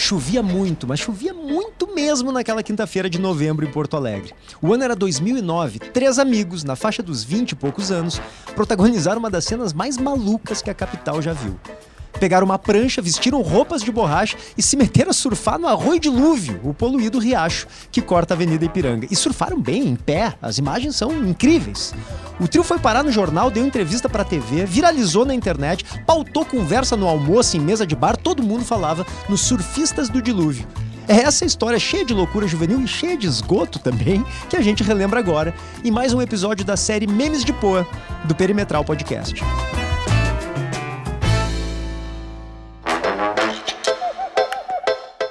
Chovia muito, mas chovia muito mesmo naquela quinta-feira de novembro em Porto Alegre. O ano era 2009. Três amigos, na faixa dos 20 e poucos anos, protagonizaram uma das cenas mais malucas que a capital já viu. Pegaram uma prancha, vestiram roupas de borracha e se meteram a surfar no Arroio Dilúvio, o poluído riacho que corta a Avenida Ipiranga. E surfaram bem, em pé, as imagens são incríveis. O trio foi parar no jornal, deu entrevista pra TV, viralizou na internet, pautou conversa no almoço em mesa de bar, todo mundo falava nos surfistas do dilúvio. É essa história cheia de loucura juvenil e cheia de esgoto também que a gente relembra agora em mais um episódio da série Memes de Poa, do Perimetral Podcast.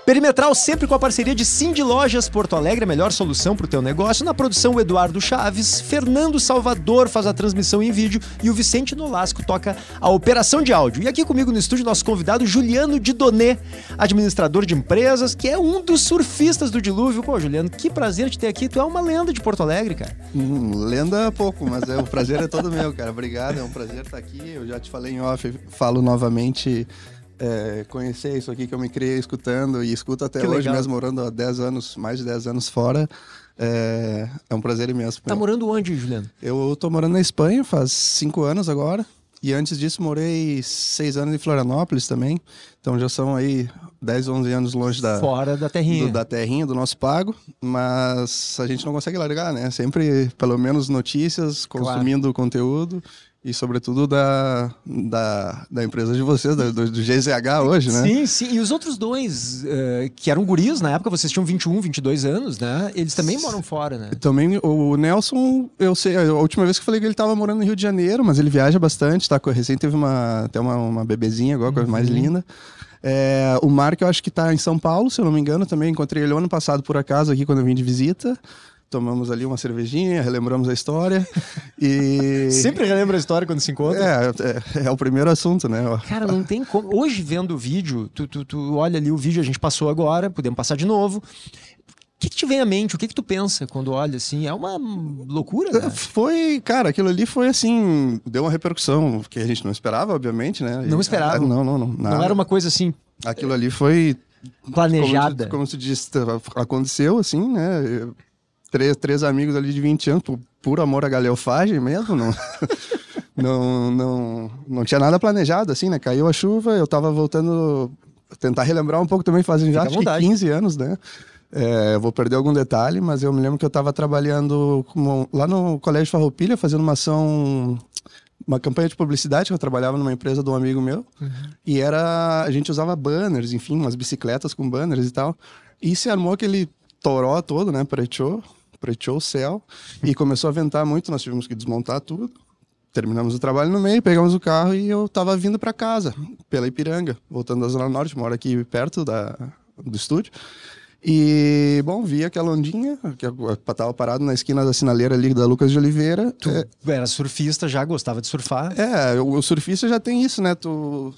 Perimetral sempre com a parceria de Cindy Lojas Porto Alegre, a melhor solução para o teu negócio. Na produção, o Eduardo Chaves, Fernando Salvador faz a transmissão em vídeo e o Vicente Nolasco toca a operação de áudio. E aqui comigo no estúdio, nosso convidado Juliano Didonet, administrador de empresas, que é um dos surfistas do dilúvio. Pô, Juliano, que prazer te ter aqui. Tu é uma lenda de Porto Alegre, cara. Hum, lenda é pouco, mas é, o prazer é todo meu, cara. Obrigado, é um prazer estar aqui. Eu já te falei em off, falo novamente é, conhecer isso aqui que eu me criei escutando e escuto até Que hoje, legal. mesmo morando há 10 anos, mais de 10 anos fora. É, é um prazer imenso. Tá morando onde, Juliano? Eu tô morando na Espanha faz 5 anos agora. E antes disso morei 6 anos em Florianópolis também. Então já são aí 10, 11 anos longe da, Fora da terrinha. do- da terrinha, do nosso pago, mas a gente não consegue largar, né? Sempre, pelo menos, notícias, consumindo conteúdo e, sobretudo, da, da, da empresa de vocês, do, do GZH hoje, né? Sim, sim. E os outros dois, eh, que eram guris na época, vocês tinham 21, 22 anos, né? Eles também moram fora, né? Também o Nelson, eu sei, a última vez que eu falei que ele estava morando no Rio de Janeiro, mas ele viaja bastante, tá? Recém teve uma, até uma, uma bebezinha agora, coisa mais linda. É, o Marco, eu acho que tá em São Paulo, se eu não me engano, também encontrei ele ano passado por acaso aqui quando eu vim de visita. Tomamos ali uma cervejinha, relembramos a história. E. Sempre relembra a história quando se encontra. É, é, é o primeiro assunto, né? Cara, não tem como. Hoje, vendo o vídeo, tu, tu, tu olha ali o vídeo, a gente passou agora, podemos passar de novo. O que, que te vem à mente? O que, que tu pensa quando olha assim? É uma loucura, né? Foi, cara, aquilo ali foi assim, deu uma repercussão que a gente não esperava, obviamente, né? Não esperava. Ah, Não, não, não. Não nada. era uma coisa assim Aquilo ali foi planejada. Como, tu- como disse, tá- aconteceu assim, né? Três, três amigos ali de 20 anos, por, por amor à galhofagem mesmo, não, não, não, não tinha nada planejado, assim, né? Caiu a chuva, eu tava voltando, tentar relembrar um pouco também, fazem já acho que vontade. 15 anos, né? É, vou perder algum detalhe, mas eu me lembro que eu estava trabalhando como- lá no Colégio Farroupilha, fazendo uma ação, uma campanha de publicidade, que eu trabalhava numa empresa de um amigo meu, e era, a gente usava banners, enfim, umas bicicletas com banners e tal, e se armou aquele toró todo, né, preteou, preteou o céu, e começou a ventar muito, nós tivemos que desmontar tudo, terminamos o trabalho no meio, pegamos o carro e eu tava vindo para casa, pela Ipiranga, voltando da Zona Norte, moro aqui perto da, do estúdio, e, bom, vi aquela ondinha, que eu tava parado na esquina da sinaleira ali da Lucas de Oliveira. Tu É, era surfista, já gostava de surfar. é, o, o surfista já tem isso, né? Tu...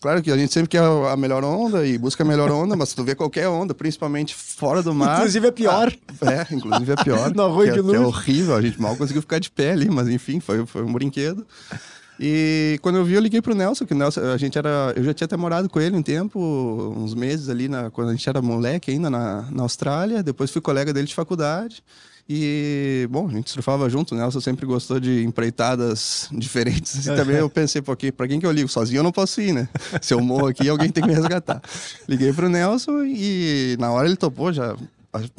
Claro que a gente sempre quer a melhor onda e busca a melhor onda, mas tu vê qualquer onda, principalmente fora do mar. Inclusive é pior. Ah, é, inclusive é pior. No Arroio que, de é, que é Luz. horrível, a gente mal conseguiu ficar de pé ali, mas enfim, foi, foi um brinquedo. E quando eu vi, eu liguei pro Nelson, que o Nelson, a gente era. Eu já tinha até morado com ele um tempo, uns meses ali, na, quando a gente era moleque ainda na, na Austrália. Depois fui colega dele de faculdade. E, bom, a gente surfava junto, o Nelson sempre gostou de empreitadas diferentes. E também eu pensei, pô, aqui, pra quem que eu ligo? Sozinho eu não posso ir, né? Se eu morro aqui, alguém tem que me resgatar. Liguei pro Nelson e na hora ele topou, já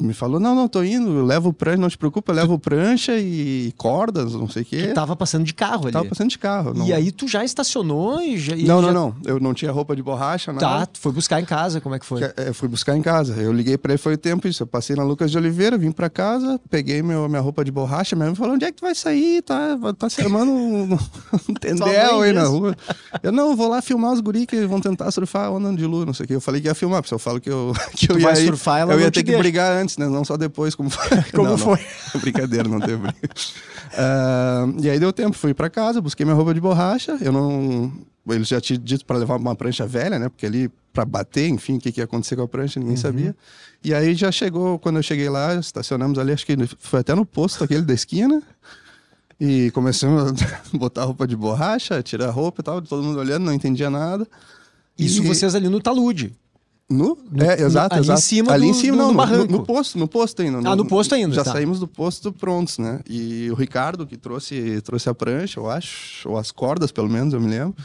me falou, não, não, tô indo, eu levo prancha, não te preocupa, eu levo prancha e cordas, não sei o quê. Tu tava passando de carro ali. Tava passando de carro. Não... E aí tu já estacionou e já. e Não, já... não, não. Eu não tinha roupa de borracha, nada. Tá, tu foi buscar em casa, como é que foi? É, fui buscar em casa. Eu liguei pra ele, foi o tempo isso. Eu passei na Lucas de Oliveira, vim pra casa, peguei meu, minha roupa de borracha. Minha mãe falou: onde é que tu vai sair? Tá, tá se armando um, um tendel aí na mesmo? rua. Eu não, vou lá filmar os guri que vão tentar surfar onda de lua, não sei o que. Eu falei que ia filmar, porque eu falo que eu, que eu ia vai surfar, ela eu ia te ter que deixa. Brigar antes, né? Não só depois, como foi. Como Não, não. foi? Brincadeira, não teve briga. Ah, e aí deu tempo, fui pra casa, busquei minha roupa de borracha. Eu não. Eles já tinham dito para levar uma prancha velha, né? Porque ali, pra bater, enfim, o que, que ia acontecer com a prancha, ninguém sabia. E aí já chegou, quando eu cheguei lá, estacionamos ali, acho que foi até no posto aquele da esquina. E começamos a botar roupa de borracha, tirar a roupa e tal, todo mundo olhando, não entendia nada. Isso E- vocês ali no talude. No? No- é, exato, ali em exato. cima ali do- em cima, do- não, do no- barranco. No, no posto, no posto ainda. Ah, no posto ainda, Já tá. saímos do posto prontos, né? E o Ricardo, que trouxe, trouxe a prancha, eu acho, ou as cordas, pelo menos, eu me lembro.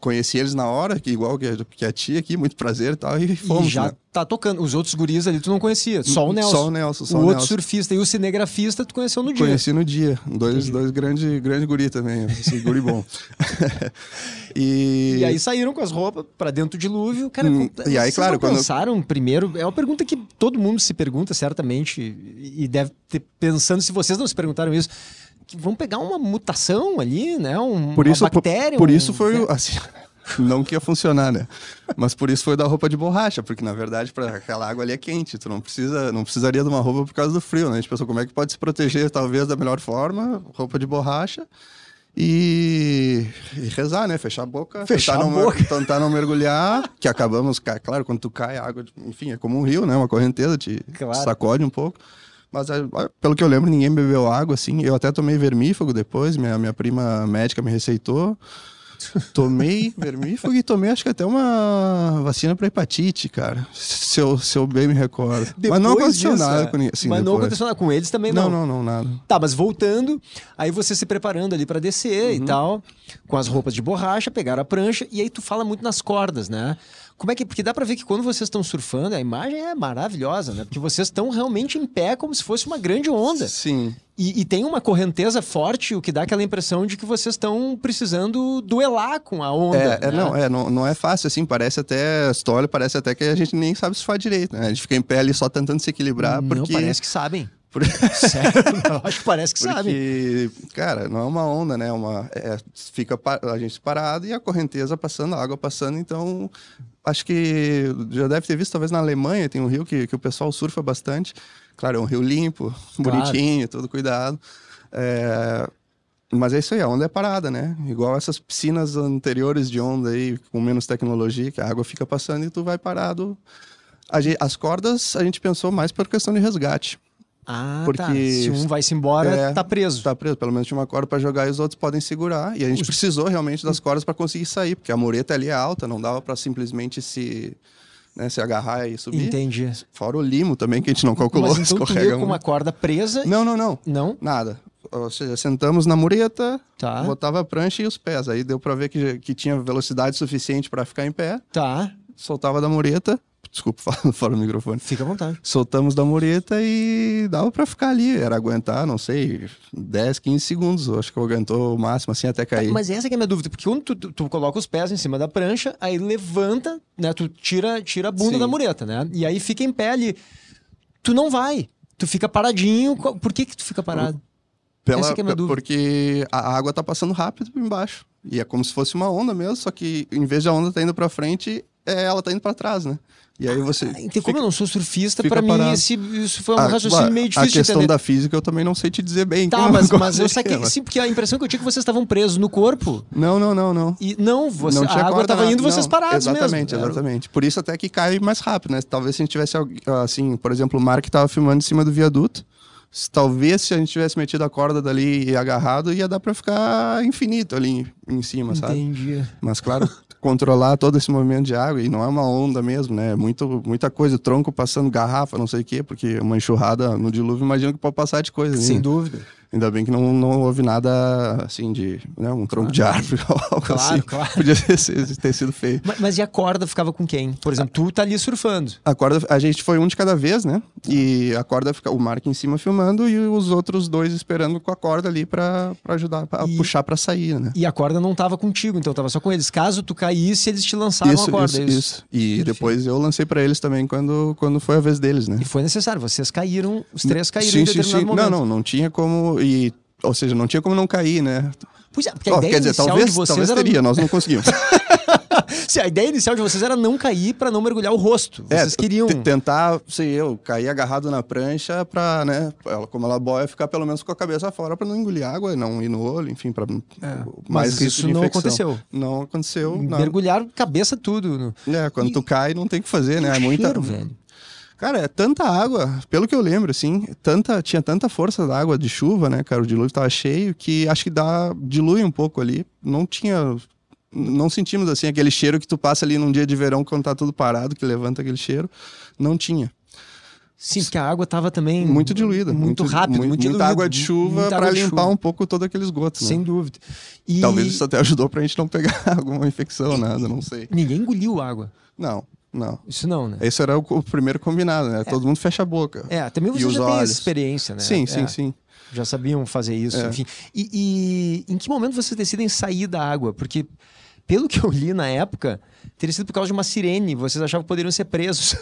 Conheci eles na hora, que igual que a, que a tia aqui, muito prazer e tal, e fomos, e já né? tá tocando. Os outros guris ali tu não conhecia, só o Nelson. Só o Nelson, só o o outro Nelson. surfista e o cinegrafista tu conheceu no dia. Conheci no dia. Dois, Entendi. dois grandes grande guri também. Esse guri bom. e... E aí saíram com as roupas pra dentro do dilúvio. Cara, Hum, e aí, claro, quando- pensaram primeiro, é uma pergunta que todo mundo se pergunta certamente e deve ter pensando se vocês não se perguntaram isso, vão pegar uma mutação ali, né? Um, Por isso, uma por, bactéria. por um- isso foi assim, não que ia funcionar, né? Mas por isso foi da roupa de borracha, porque na verdade para aquela água ali é quente, tu não precisa, não precisaria de uma roupa por causa do frio, né? A gente pensou como é que pode se proteger talvez da melhor forma, roupa de borracha. E, e rezar, né? Fechar a boca, Fechar tentar, a não, boca. tentar não mergulhar, que acabamos, ca- claro, quando tu cai, a água, enfim, é como um rio, né? Uma correnteza, te Claro. sacode um pouco. Mas, é, pelo que eu lembro, ninguém bebeu água, assim. Eu até tomei vermífugo depois, minha, minha prima médica me receitou. Tomei vermífugo e tomei, acho que até uma vacina para hepatite, cara. Se eu, se eu bem me recordo. mas não Depois aconteceu disso, nada é. com ninguém. Assim, mas não depois. aconteceu nada com eles também Não, não, não, nada. Tá, mas voltando, aí você se preparando ali pra descer Uhum. e tal, com as roupas de borracha, pegaram a prancha, e aí tu fala muito nas cordas, né? Como é que. Porque dá pra ver que quando vocês estão surfando, a imagem é maravilhosa, né? Porque vocês estão realmente em pé como se fosse uma grande onda. Sim. E, e tem uma correnteza forte, o que dá aquela impressão de que vocês estão precisando duelar com a onda. É, é, né? não, é, não, não é fácil, assim, parece até, olha, parece até que a gente nem sabe surfar direito, né? A gente fica em pé ali só tentando se equilibrar, Não, porque... parece que sabem. por- Sério, eu acho que parece que sabem. Porque, cara, não é uma onda, né? É Uma, é, fica a gente parado e a correnteza passando, a água passando. Então, acho que já deve ter visto, talvez na Alemanha tem um rio que, que o pessoal surfa bastante. Claro, é um rio limpo, Claro. bonitinho, todo cuidado. É, mas é isso aí, a onda é parada, né? Igual essas piscinas anteriores de onda aí, com menos tecnologia, que a água fica passando e tu vai parado. As cordas a gente pensou mais por questão de resgate. Ah, Porque tá. Se um vai se embora, É, tá preso. Tá preso, pelo menos tinha uma corda para jogar e os outros podem segurar. E a gente precisou realmente das cordas para conseguir sair, porque a mureta ali é alta, não dava para simplesmente se, né, se agarrar e subir. Entendi. Fora o limo também, que a gente não calculou, Mas então tu escorrega ia com uma corda presa. Não, não, não. Não? Nada. Ou seja, sentamos na mureta, Tá. botava a prancha e os pés. Aí deu para ver que, que tinha velocidade suficiente para ficar em pé. Tá. Soltava da mureta. Desculpa, fala fora do microfone. Fica à vontade. Soltamos da mureta e dava pra ficar ali. Era aguentar, não sei, 10, 15 segundos. Eu acho que eu aguentou o máximo, assim, até cair. Mas essa é a minha dúvida, porque quando tu, tu- tu coloca os pés em cima da prancha, aí levanta, né? Tu tira, tira a bunda Sim. da mureta, né? E aí fica em pé ali. Tu não vai. Tu fica paradinho. Por que que tu fica parado? Pela- essa é a minha dúvida. Porque a água tá passando rápido embaixo. E é como se fosse uma onda mesmo, só que em vez de a onda tá indo pra frente, é, ela tá indo pra trás, né? E aí você. Ah, Então, como eu não sou surfista, pra mim parado. esse, isso foi um a, raciocínio a- meio a difícil de questão entender. da física eu também não sei te dizer bem. Tá, como- mas, como mas eu saquei. Sim, porque a impressão que eu tinha é que vocês estavam presos no corpo. Não, não, não, não. E não, você, não a água corda tava nada, indo vocês parados Exatamente, mesmo. Exatamente. Por isso até que cai mais rápido, né? Talvez se a gente tivesse, assim, por exemplo, o Mark tava filmando em cima do viaduto. Talvez se a gente tivesse metido a corda dali e agarrado, ia dar pra ficar infinito ali em, em cima, sabe? Entendi. Mas claro, controlar todo esse movimento de água, e não é uma onda mesmo, né? É Muito, muita coisa, tronco passando garrafa, não sei o quê, porque uma enxurrada no dilúvio, imagino que pode passar de coisa. Sem né? dúvida. Ainda bem que não, não houve nada assim de né, um tronco de árvore ou algo Claro, assim. claro. Podia ter, sido- ter sido feio. Mas, mas e a corda ficava com quem? Por exemplo, tu tá ali surfando. A corda, a gente foi um de cada vez, né? E a corda fica, o Mark em cima filmando e os outros dois esperando com a corda ali pra pra ajudar a E- puxar pra sair, né? E a corda não tava contigo, então tava só com eles. Caso tu caísse, eles te lançavam a corda. isso, é isso. E Perfeito. depois eu lancei pra eles também quando, quando foi a vez deles, né? E foi necessário. Vocês caíram, os três caíram sim, em sim, determinado sim. momento. Não, não, não tinha como e ou seja, não tinha como não cair, né? Pois é, porque a Ó, ideia quer dizer, talvez, vocês talvez era. teria, nós não conseguimos. Sim, a ideia inicial de vocês era não cair pra não mergulhar o rosto. Vocês queriam. É, t- tentar, sei eu, cair agarrado na prancha pra, né, ela, como ela boia, ficar pelo menos com a cabeça fora pra não engolir água, não ir no olho, enfim, pra É, mais isso não aconteceu. Não aconteceu, não. Mergulhar cabeça tudo. no- É, quando E- tu cai, não tem o que fazer, né? É muita. cheiro, velho. Cara, é tanta água, pelo que eu lembro, assim, tanta, tinha tanta força da água de chuva, né, cara? O dilúvio tava cheio que acho que dá, dilui um pouco ali. Não tinha não sentimos assim aquele cheiro que tu passa ali num dia de verão quando tá tudo parado, que levanta aquele cheiro. Não tinha. Sim, porque a água estava também muito diluída, muito, muito rápido, muito, muita água de chuva para limpar um pouco todo aquele esgoto. Sem né? dúvida. E... Talvez isso até ajudou para a gente não pegar alguma infecção, nada, não sei. Ninguém engoliu água. Não, não. Isso não, né? Esse era o, o primeiro combinado, né? É. Todo mundo fecha a boca. É, também você já olhos. tem essa experiência, né? Sim, sim, é. sim. Já sabiam fazer isso, é. enfim. E, e em que momento vocês decidem sair da água? Porque pelo que eu li na época, teria sido por causa de uma sirene. Vocês achavam que poderiam ser presos.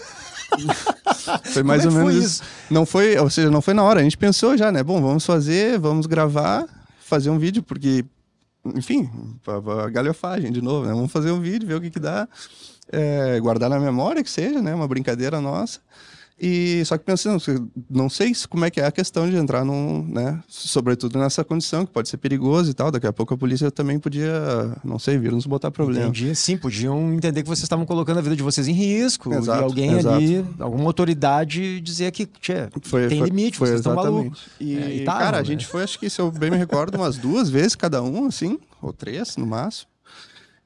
foi mais Como ou é menos isso. Não foi, ou seja, não foi na hora. A gente pensou já, né? Bom, vamos fazer, vamos gravar, fazer um vídeo, porque, enfim, a galhofagem de novo, né? Vamos fazer um vídeo, ver o que que dá, é, guardar na memória que seja, né? Uma brincadeira nossa. E só que pensando, não sei como é que é a questão de entrar num, né, sobretudo nessa condição que pode ser perigoso e tal. Daqui a pouco a polícia também podia, não sei, vir nos botar problema. Entendi. Sim, podiam entender que vocês estavam colocando a vida de vocês em risco exato, e alguém exato. ali, alguma autoridade dizer que tchê, foi, tem foi, limite, foi vocês estão malucos. E, É, e tavam, cara, a né? gente foi, acho que se eu bem me recordo, umas duas vezes cada um, assim, ou três no máximo.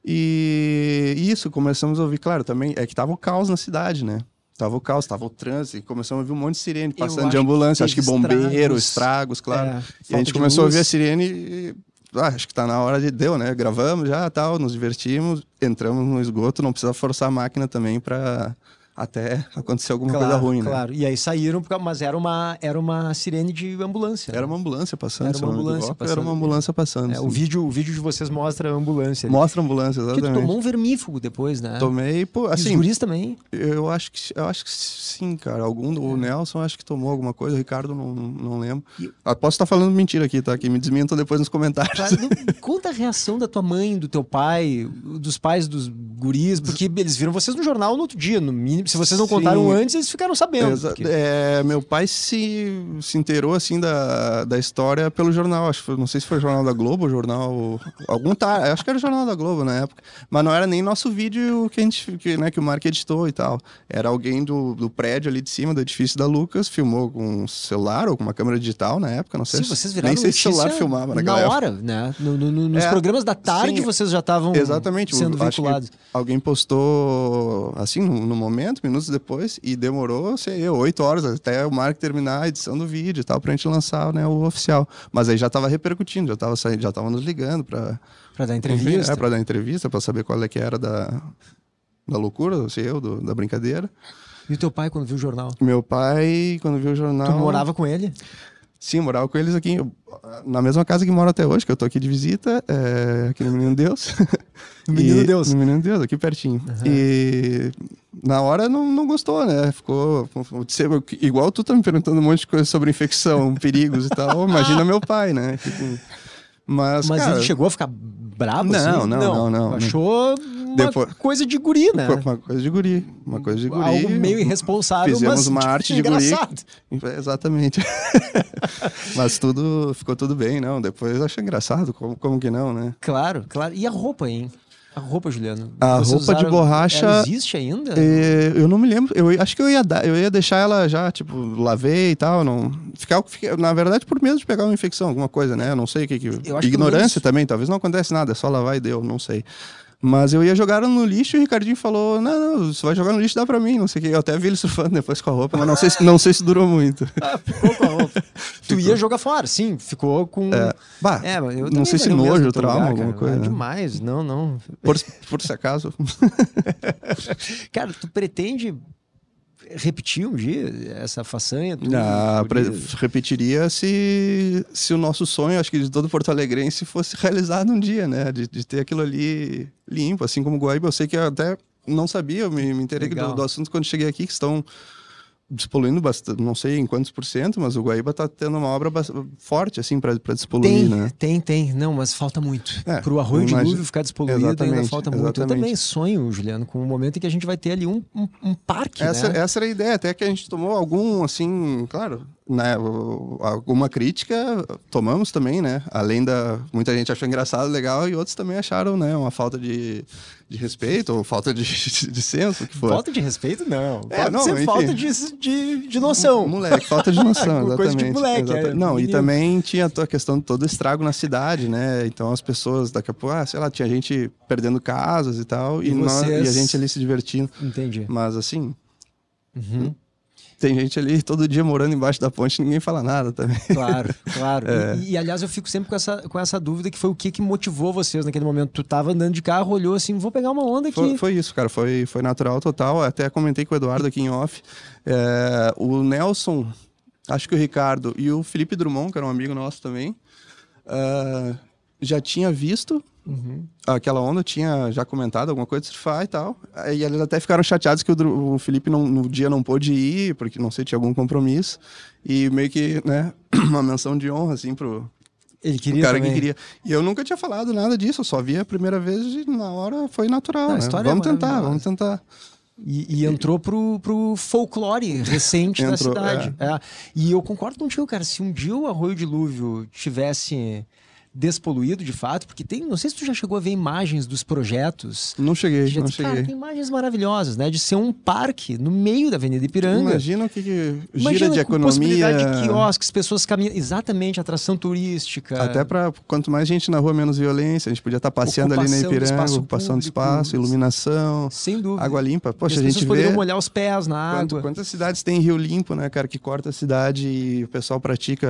E isso, começamos a ouvir, claro, também é que tava o caos na cidade, né? Tava o caos, tava o trânsito, começamos a ouvir um monte de sirene passando de ambulância, que acho que bombeiro, estragos. claro. É, e a gente começou a ouvir a luz. sirene e ah, acho que tá na hora de deu, né? Gravamos já, tal, nos divertimos, entramos no esgoto, não precisa forçar a máquina também para até acontecer alguma Claro, coisa ruim, né? claro. E aí saíram, mas era uma, era uma sirene de ambulância. Era né? uma ambulância passando, Era uma ambulância passando. Era uma ambulância passando. É, o, vídeo, o vídeo de vocês mostra a ambulância. ali. Mostra a ambulância, Porque tu exatamente. tomou um vermífugo depois, né? Tomei, pô, E os assim, guris também. eu acho que eu acho que sim, cara. Algum, o Nelson acho que tomou alguma coisa, o Ricardo não, não lembro. E- Ah, posso estar falando mentira aqui, tá? Que me desmintam depois nos comentários. Claro, não- conta a reação da tua mãe, do teu pai, dos pais dos guris, porque eles viram vocês no jornal no outro dia, no mínimo. Se vocês não Sim. contaram antes, eles ficaram sabendo. Exa- porque- é, meu pai se, se inteirou assim da, da história pelo jornal, acho não sei se foi o jornal da Globo, o jornal algum tá, acho que era o jornal da Globo na época, mas não era nem nosso vídeo que a gente que, né, que o Mark editou e tal. Era alguém do, do prédio ali de cima do edifício da Lucas, filmou com um celular ou com uma câmera digital na época, não sei. Sim, se- vocês viraram nem sei se o celular filmava na naquela época. hora, né? No- no- no- nos É, programas da tarde sim, vocês já estavam Exatamente, sendo vinculados. alguém postou assim no, no momento, minutos depois, e demorou, sei eu, oito horas até o Mark terminar a edição do vídeo e tal, pra gente lançar né, o oficial. Mas aí já tava repercutindo, já tava saindo, já tava nos ligando pra, Pra dar entrevista. é, pra dar entrevista, pra saber qual é que era da, da loucura, sei eu, do- da brincadeira. E o teu pai, quando viu o jornal? Meu pai, quando viu o jornal. Tu morava com ele? Sim, morava com eles aqui, na mesma casa que moro até hoje, que eu tô aqui de visita, é, aqui no Menino Deus. No Menino E- Deus. No Menino Deus, aqui pertinho. E na hora não, não gostou, né? Ficou. Igual tu tá me perguntando um monte de coisa sobre infecção, perigos e tal. Imagina meu pai, né? Tipo, mas, Mas cara, ele chegou a ficar brabo Não, assim? não, não, não. Achou uma Depois- coisa de guri, né? foi uma coisa de guri. Uma coisa de guri. Algo meio irresponsável, Fizemos mas uma tipo, arte de guri. engraçado. Exatamente. mas tudo ficou tudo bem, não. Depois eu achei engraçado, como, como que não, né? Claro, claro. E a roupa, hein? A roupa, Juliano? A roupa de borracha- Ela existe ainda? É, eu não me lembro. Eu acho que eu ia dar, eu ia deixar ela já, tipo, lavei e tal. Não, ficar, fica- na verdade, por medo de pegar uma infecção, alguma coisa, né? Eu não sei o que. que acho que ignorância menos- também, talvez não acontece nada, é só lavar e deu, não sei. Mas eu ia jogar no lixo e o Ricardinho falou: Não, não, você vai jogar no lixo, dá pra mim, não sei o que. Eu até vi ele surfando depois com a roupa, mas não sei se, não sei se durou muito. Ah, ficou com a roupa. tu ia jogar fora, sim. Ficou com... É, bah, É, eu não sei se nojo, trauma, lugar, alguma coisa. É né? demais, não, não. Por, por se acaso. Cara, tu pretende repetir um dia essa façanha? Tu, repetiria se, se o nosso sonho, acho que de todo Porto Alegrense, fosse realizado um dia, né? De, de ter aquilo ali limpo, assim como o Guaíba. Eu sei que eu até não sabia, eu me, me interei Legal. do, do assunto quando cheguei aqui, que estão despoluindo bastante, não sei em quantos por cento, mas o Guaíba tá tendo uma obra forte, assim, para despoluir, Tem, né? tem, tem. Não, mas falta muito. É, Pro arroio eu de dilúvio ficar despoluído ainda Exatamente, falta muito. Eu exatamente. também sonho, Juliano, com o momento em que a gente vai ter ali um, um, um parque, Essa, né? essa era a ideia, até que a gente tomou algum, assim, claro, né, alguma crítica tomamos também, né? Além da muita gente achou engraçado, legal e outros também acharam, né, uma falta de, de respeito ou falta de, de senso, que for. Falta de respeito não. É, não, enfim. falta de, de, de noção. Moleque, falta de noção, Coisa exatamente. de moleque, Exata- é, não, e menino. também tinha a questão de todo estrago na cidade, né? Então as pessoas daqui a pouco, ah, sei lá, tinha gente perdendo casas e tal, e, E nós- vocês- e a gente ali se divertindo. Entendi. Mas assim, Uhum. Tem gente ali todo dia morando embaixo da ponte ninguém fala nada também. Claro, claro. É. E, e, aliás, eu fico sempre com essa, com essa dúvida que foi o que, que motivou vocês naquele momento. Tu tava andando de carro, olhou assim, vou pegar uma onda aqui. Foi, foi isso, cara. Foi, foi natural total. Até comentei com o Eduardo aqui em off. É, o Nelson, acho que o Ricardo e o Felipe Drummond, que era um amigo nosso também, ah, já tinha visto Uhum. aquela onda, tinha já comentado alguma coisa de surfar e tal. E eles até ficaram chateados que o, Felipe não- no dia não pôde ir, porque não sei, tinha algum compromisso. E meio que, né, uma menção de honra, assim, pro, Ele queria o cara também. que queria. E eu nunca tinha falado nada disso, eu só vi a primeira vez e na hora foi natural. Não, a né? história é Vamos tentar, vamos tentar. E, e entrou pro, pro folclore recente da Entrou, cidade. É. E eu concordo contigo, cara. Se um dia o Arroio Dilúvio tivesse despoluído de fato, porque tem, não sei se tu já chegou a ver imagens dos projetos. Não cheguei, Já- não cara, cheguei. tem imagens maravilhosas, né? De ser um parque no meio da Avenida Ipiranga. Imagina o que, que Imagina gira de com economia. possibilidade de quiosques, pessoas caminhando. Exatamente, atração turística. Até para quanto mais gente na rua, menos violência. A gente podia estar passeando ali na Ocupação Ipiranga, ocupação de espaço, iluminação, Sem dúvida. água limpa. Poxa, as a gente vê molhar os pés na quanto- água. quantas cidades tem rio limpo, né, cara, que corta a cidade e o pessoal pratica,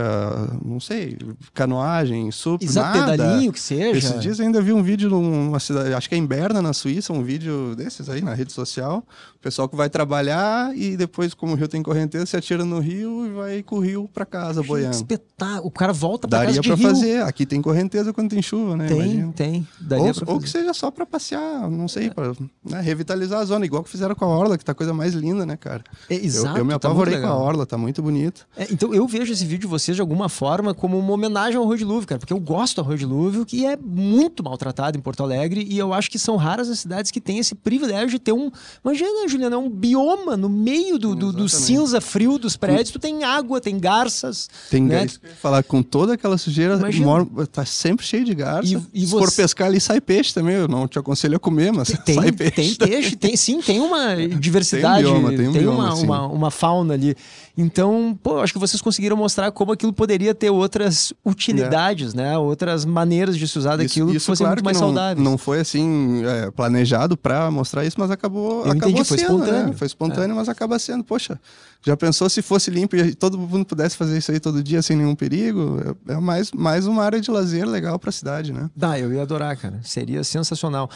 não sei, canoagem, sup, Exato, nada. pedalinho que seja. Esses dias ainda vi um vídeo numa cidade, acho que é em Berna, na Suíça, um vídeo desses aí na rede social. Pessoal que vai trabalhar e depois, como o rio tem correnteza, se atira no rio e vai com o rio pra casa Que boiando. espetáculo. O cara volta pra Daria casa de pra rio. fazer. Aqui tem correnteza quando tem chuva, né? Tem, Imagina. tem. Daria Ou, ou que seja só pra passear, não sei, pra né, revitalizar a zona, igual que fizeram com a Orla, que tá a coisa mais linda, né, cara? É, Eu- exato, eu, me tá apavorei com a. Orla, tá muito bonito. É, então eu vejo esse vídeo de vocês de alguma forma como uma homenagem ao Arroio de Lúvio, cara, porque eu gosto do Arroio de Lúvio, que é muito maltratado em Porto Alegre, e eu acho que são raras as cidades que têm esse privilégio de ter um. Imagina, Juliana, um bioma no meio do, do, do cinza frio dos prédios, tu tem água, tem garças. Tem né? gás. Falar com toda aquela sujeira, mora- tá sempre cheio de garça. E- e Se for você- pescar ali, sai peixe também. Eu não te aconselho a comer, mas Tem, sai peixe. tem peixe, tem sim, tem uma diversidade, Tem um bioma, tem um bioma, uma, uma, uma fauna ali. Então, pô, eu acho que vocês conseguiram mostrar como aquilo poderia ter outras utilidades, né? Outras maneiras de se usar daquilo que fossem claro muito mais não, saudáveis. Não foi assim é, planejado pra mostrar isso, mas acabou, Eu acabou entendi, foi sendo, né? espontâneo. Foi espontâneo, mas acaba sendo. Poxa, já pensou se fosse limpo e todo mundo pudesse fazer isso aí todo dia sem nenhum perigo? É, é mais, mais uma área de lazer legal pra cidade, né? Dá, eu ia adorar, cara. Seria sensacional.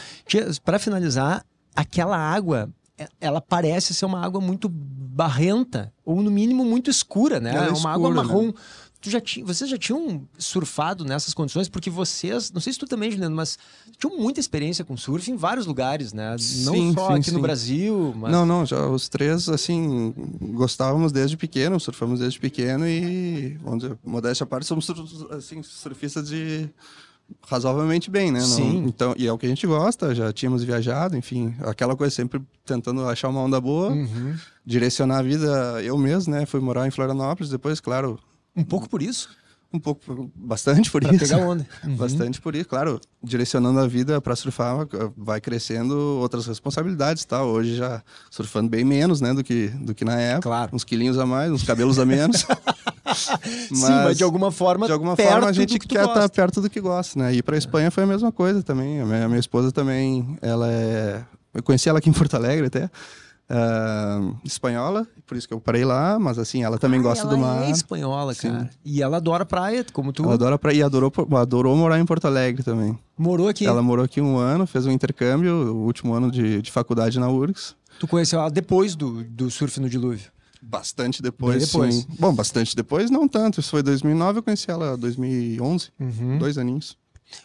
Para finalizar, aquela água, é- ela parece ser uma água muito barrenta, ou no mínimo muito escura, né? Ela é uma água escura, né? marrom. Tu já tinha, vocês já tinham surfado nessas condições? Porque vocês, não sei se tu também, Juliano, mas tinham muita experiência com surf em vários lugares, né? Não Sim, só sim, aqui no sim. Brasil, mas Não, não, já os três, assim, gostávamos desde pequeno, surfamos desde pequeno e, vamos dizer, modéstia à parte, somos assim, surfistas de razoavelmente bem, né? Não- Sim. então, e é o que a gente gosta, já tínhamos viajado, enfim, aquela coisa sempre tentando achar uma onda boa, Uhum. direcionar a vida eu mesmo, né? Fui morar em Florianópolis, depois, claro, um pouco por isso, um pouco, bastante por pra isso. pegar onda. Uhum. Bastante por isso, claro, direcionando a vida para surfar, vai crescendo outras responsabilidades, tá? Hoje já surfando bem menos, né, do que do que na época, Claro. uns quilinhos a mais, uns cabelos a menos. Sim, mas de alguma forma, de alguma perto forma a gente que quer estar gosta. perto do que gosta, né? E para Espanha foi a mesma coisa também. A minha, a minha esposa também, ela é, eu conheci ela aqui em Porto Alegre até. ah, espanhola, por isso que eu parei lá, mas assim, ela também Ah, gosta ela do mar. é espanhola, Sim. cara. E ela adora praia, como tu. Ela adora pra, e adorou, adorou morar em Porto Alegre também. Morou aqui. Ela morou aqui um ano, fez um intercâmbio, o último ano de, de faculdade na URGS. Tu conheceu ela depois do, do surf no dilúvio. Bastante depois, Bem depois. sim. Bom, bastante depois, não tanto. Isso foi 2009, eu conheci ela em 2011, Uhum. dois aninhos.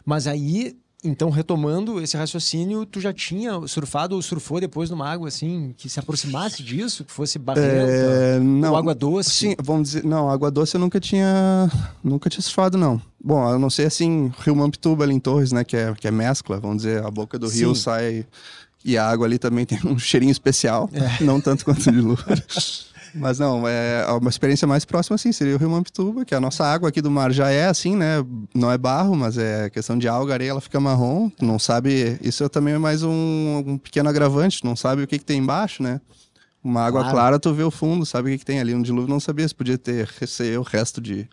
Mas aí, então, retomando esse raciocínio, tu já tinha surfado ou surfou depois numa água assim, que se aproximasse disso, que fosse barrenta? É, não, ou água doce? Sim, vamos dizer, não, água doce eu nunca tinha, nunca tinha surfado, não. Bom, a não ser assim, Rio Mampituba ali em Torres, né, que é, que é mescla, vamos dizer, a boca do rio Sim. sai... E a água ali também tem um cheirinho especial, É. não tanto quanto de lua. Mas não, é uma experiência mais próxima, assim, seria o Rio Mampituba, que a nossa água aqui do mar já é assim, né? Não é barro, mas é questão de alga, areia, ela fica marrom. Tu não sabe. Isso também é mais um, um pequeno agravante, tu não sabe o que, que tem embaixo, né? Uma água Claro. clara, tu vê o fundo, sabe o que, que tem ali. No dilúvio não sabia se podia ter ser o resto de.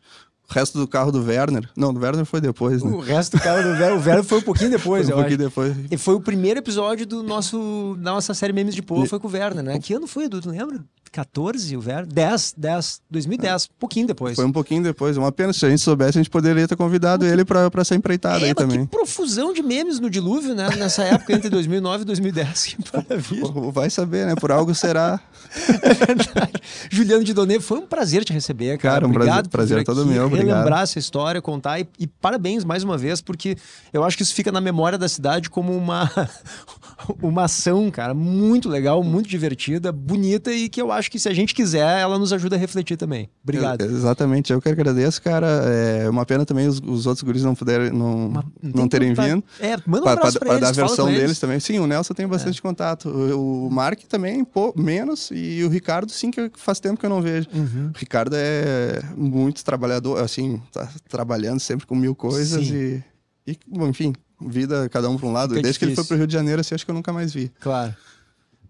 O resto do carro do Werner. Não, do Werner foi depois, né? O resto do cara do Vero, o Vero foi um pouquinho depois, Foi um pouquinho acho. depois. E foi o primeiro episódio do nosso, da nossa série Memes de Poa, foi com o Werner, né? Que ano foi, Edu? Tu lembra? 14 o Werner? 10, 10, 2010, pouquinho depois. Foi um pouquinho depois. Uma pena, se a gente soubesse, a gente poderia ter convidado ele pra, pra essa empreitada É, aí também. que profusão de memes no dilúvio, né? Nessa época, entre 2009 e 2010. Que maravilha. Vai saber, né? Por algo será. É verdade. Juliano de Donê, foi um prazer te receber, cara. Cara, um obrigado prazer- prazer vir todo aqui, obrigado. relembrar essa história, contar e, e parabéns mais uma vez, porque eu acho que isso fica na memória da cidade como uma, uma ação, cara, muito legal, muito divertida, bonita e que eu acho que se a gente quiser, ela nos ajuda a refletir também. Obrigado. Ex- Exatamente, eu que agradeço, cara. É uma pena também os, os outros guris não puderem, não, Mas não terem contato. vindo. É, manda um Pra, pra- pra, pra dar a versão deles eles. É. também. Sim, o Nelson tem bastante contato. O, o Mark também, pô, menos. E o Ricardo, sim, que faz tempo que eu não vejo. Uhum. O Ricardo é muito trabalhador, assim, tá trabalhando sempre com mil coisas Sim. e, e, bom, enfim, vida cada um para um lado. Fica Desde que ele difícil. foi pro Rio de Janeiro, assim, acho que eu nunca mais vi. Claro.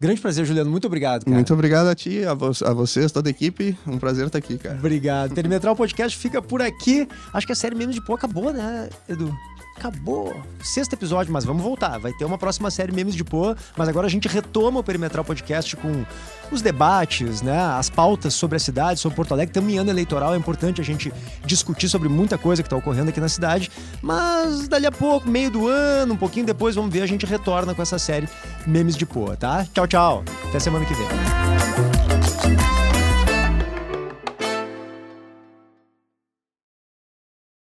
Grande prazer, Juliano. Muito obrigado, cara. Muito obrigado a ti, a, vo a vocês, toda a equipe. Um prazer estar aqui, cara. Obrigado. Perimetral Podcast fica por aqui. Acho que a série Memes de Pô acabou, né, Edu? Acabou. Sexto episódio, mas vamos voltar. Vai ter uma próxima série Memes de Pô, mas agora a gente retoma o Perimetral Podcast com os debates, né? As pautas sobre a cidade, sobre Porto Alegre. Estamos em ano eleitoral, é importante a gente discutir sobre muita coisa que está ocorrendo aqui na cidade. Mas dali a pouco, meio do ano, um pouquinho depois, vamos ver, a gente retorna com essa série Memes de Pô, tá? Tchau, tchau. Até semana que vem.